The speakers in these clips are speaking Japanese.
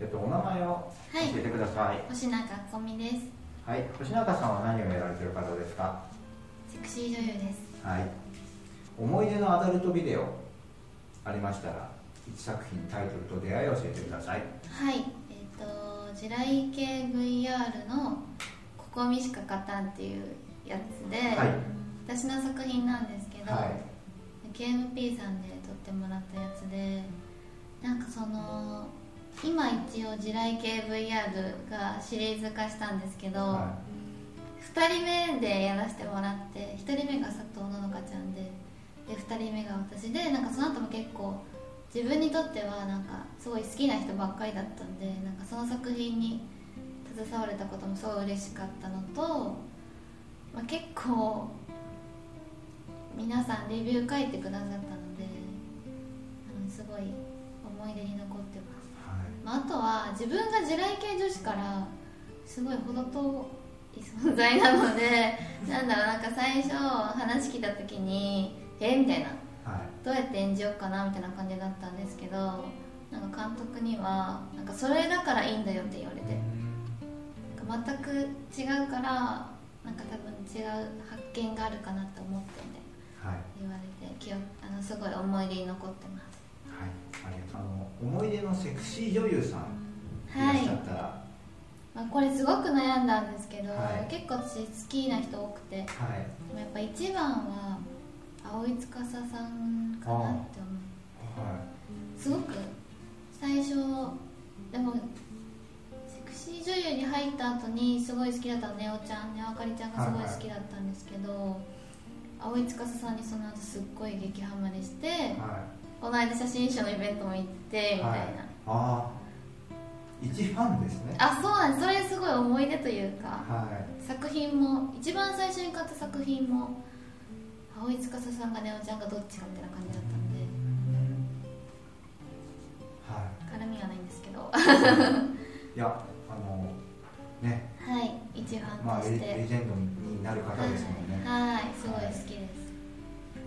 えっと、お名前を教えてください。星中こみですはい、星中さんは何をやられてる方ですか？セクシー女優ですはい。思い出のアダルトビデオ。ありましたら、一作品タイトルと出会いを教えてください。はいえっ、と地雷系 VR の「ここみしか勝たん」っていうやつで、はい。私の作品なんですけど、はい KMP さんで撮ってもらったやつでなんかその今一応地雷系 VR がシリーズ化したんですけど、は2人目でやらせてもらって1人目が佐藤ののかちゃんでで2人目が私でなんかその後も結構自分にとってはなんかすごい好きな人ばっかりだったんでなんかその作品に携われたこともすごい嬉しかったのと、まあ、結構皆さんレビュー書いてくださったのですごい思い出に残ってまあ、あとは自分が地雷系女子からすごい程遠い存在なのでなんだろうなんか最初話聞いた時にえみたいなはい。どうやって演じようかなみたいな感じだったんですけどなんか監督にはなんかそれだからいいんだよって言われてなんか全く違うからなんか多分違う発見があるかなと思ってんではい。言われて記憶あのすごい思い出に残ってますはい。あの、思い出のセクシー女優さん。いらはいっしゃったら。まあ、これすごく悩んだんですけど、はい結構私好きな人多くてではい。もやっぱ一番は葵司さんかなって思うはすごく最初でもセクシー女優に入った後にすごい好きだったのネオちゃんネオあかりちゃんがすごい好きだったんですけど、葵司さんにその後すっごい激ハマりして、い。はい。この間写真集のイベントも行ってみたいな、はい、ああ。一ファンですね。あそうなんですそれすごい思い出というかはい。作品も一番最初に買った作品も葵司さんがネオちゃんがどっちかみたいな感じだったんでは絡みはないんですけどい。いや、あの。ね。はい一ファまあ、レンとして、レジェンドになる方ですもんね。はい、はい、すごい好きです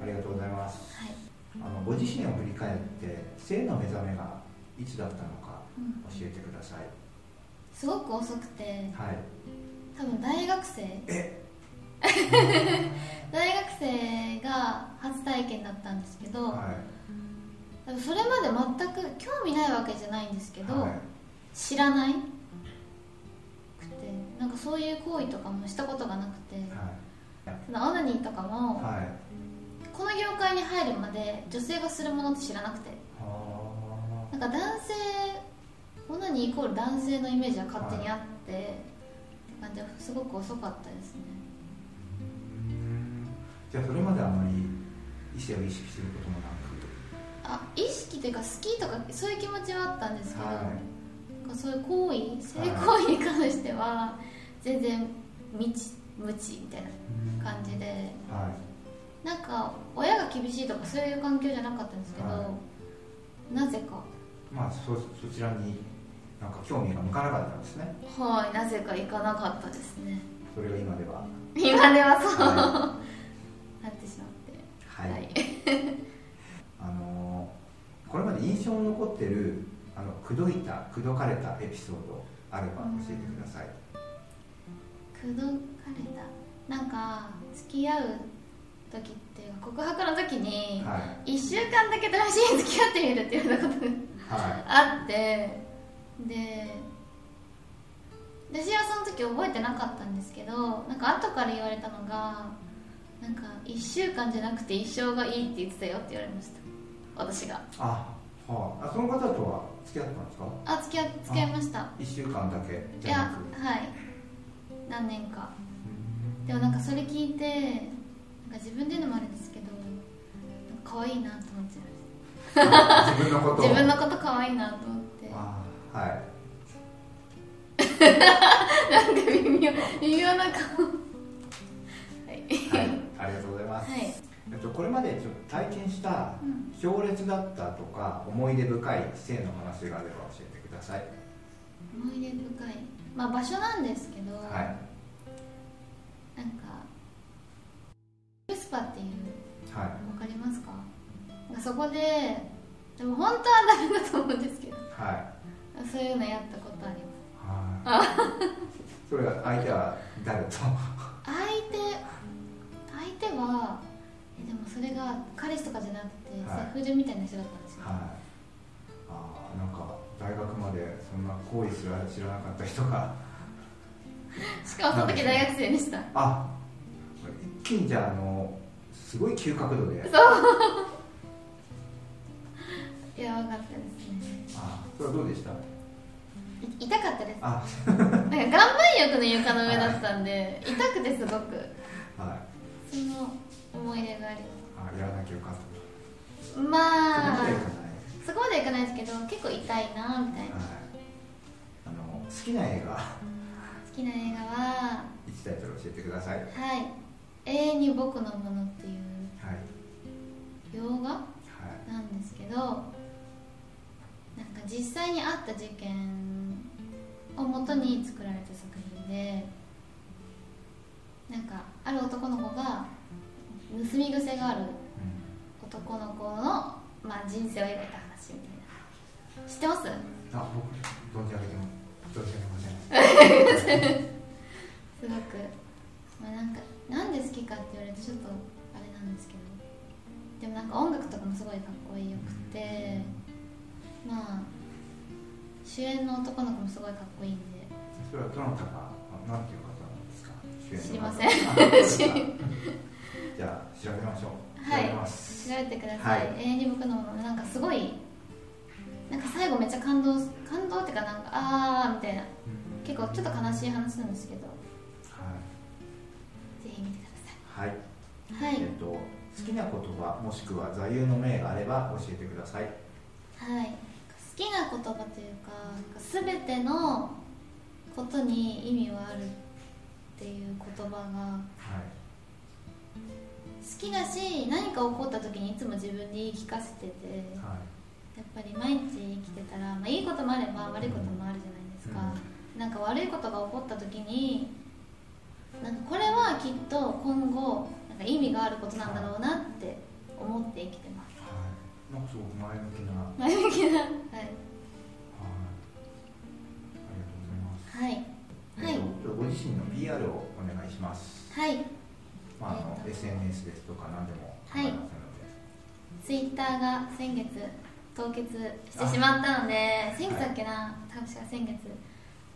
ありがとうございます。はい、あの、ご自身を振り返って、性の目覚めがいつだったのか。うん、教えてください。すごく遅くてはい。多分大学生え？大学生が初体験だったんですけど、は多分それまで全く興味ないわけじゃないんですけい。ど、はい。知らないくてなんかそういう行為とかもしたことがなくて、はい。そのオナニーとかも、はい。この業界に入るまで女性がするものって知らなくて。はなんか男性オナニーイコール男性のイメージは勝手にあって、って感じですごく遅かったですね。じゃあ、それまであまり。異性を意識することもなあ意識というか好きとかそういう気持ちはあったんですけど、はい。なんかそういう行為性行為に関しては全然未知無知みたいなく。感じではなんか親が厳しいとかそういう環境じゃなかったんですけど、はなぜかい。まあ、そ、そちらに。なんか興味が向かなかったんですね。はいなぜか行かなかったですねそれが今では。今ではそう、は なってしまってはい。あのーこれまで印象に残ってるあの口説いた口説かれたエピソードあれば教えてください。口説かれた？なんか付き合う時っていうか告白の時には1週間だけ試しに付き合ってみるっていうようなことがあってで私はその時覚えてなかったんですけどなんか後から言われたのがなんか1週間じゃなくて一生がいいって言ってたよって言われました。私が。い。あ、はあ、あその方とは付き合ったんですか？あ付き合付き合いました。一週間だけいじゃなやく。はい。何年か。うん。でもなんかそれ聞いてか自分で言うのもあれですけど可愛いなと思っちゃいまあ自分のこと自分のこと可愛いなと思ってあはい。なんか微妙微妙な顔はいはい。ありがとうございます。はいえっとこれまでちょっと体験したうん強烈だったとか思い出深い性の話があれば教えてください。思い出深いまあ場所なんですけど、はい。なんかパっていうはい。わかりますか？そこででも本当はダメだと思うんですけど。はそういうのやったことあります。はい。それは相手は誰と？相手相手はえでもそれが彼氏とかじゃなくて、はい。セフレみたいな人だったんですよ、はい。ああなんか大学までそんな行為すら知らなかった人が。しかもその時大学生でした。あ一気にじゃああのすごい急角度で。やばかったですね。あそれはどうでした？い痛かったです。あ。なんか岩盤浴の床の上だったんで痛くてすごく。はい。その思い出がありあやらなきゃよかった。ますまあそこまでいかない。ではいかないですけど結構痛いなみたいな。はい。あの好きな映画。好きな映画は一タイトル教えてくださいはい。はい「永遠に僕のもの」っていうはい。洋画なんですけどなんか実際にあった事件をもとに作られた作品でなんかある男の子が盗み癖があるうん男の子の、まあ、人生を描いた話みたいな。知ってます？あ僕存じ上げても存じ上げません。すごく、まあ、なんかなんで好きかって言われるとちょっとあれなんですけど。でもなんか音楽とかもすごいかっこよくて。まあ主演の男の子もすごいかっこいいんで。それはどなたかあなんていう方なんですか？主演の方知りません。じゃあ調べましょう。はい。調べます。調べてください、はい。永遠に僕のものなんかすごいなんか最後めっちゃ感動感動っていうかなんかあーみたいな。うん結構ちょっと悲しい話なんですけど。はてくい、はい。ださいはい。えっと好きな言葉もしくは座右の銘があれば教えてください。はい、好きな言葉というか全てのことに意味はあるっていう言葉がはい。好きだし何か起こった時にいつも自分に言い聞かせててはやっぱり毎日生きてたら、まあ、い。いこともあれば悪いこともあるじゃないですか、なんか悪いことが起こった時になんかこれはきっと今後なんか意味があることなんだろうなって思って生きてます。いはい。なんかすごく前向きな。はい前向きな。はい。ありがとうございます。はい。えっとご自身の PR をお願いします。はい。まああのえっと。SNS ですとか何でもはい。ツイッターが先月凍結してしまったので先月だっけな、確か先月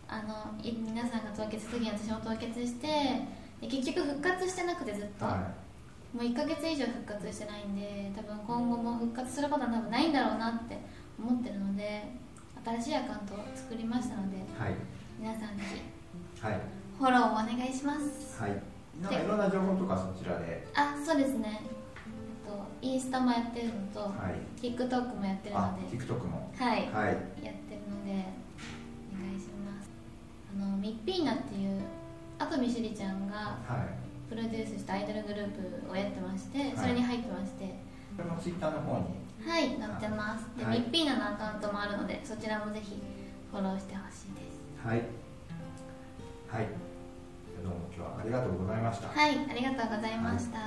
あのい皆さんが凍結した時に私も凍結してで結局復活してなくてずっと、はもう1ヶ月以上復活してないんで多分今後も復活することは多分ないんだろうなって思ってるので新しいアカウントを作りましたのでいはい。皆さんぜひはい。フォローをお願いします。はい。なんかいろんな情報とかそちらで。あそうですね。とインスタもやってるのと、はい。TikTok もやってるあので。TikTok も。はい。はい。やってるのであのミッピーナっていうあとみしりちゃんがはい。プロデュースしたアイドルグループをやってましてはい。それに入ってまして。これも Twitter の方に？はい載ってます。で、はい。ミッピーナのアカウントもあるのでそちらもぜひフォローしてほしいです。はい。はい。どうも今日はありがとうございました。はいありがとうございました、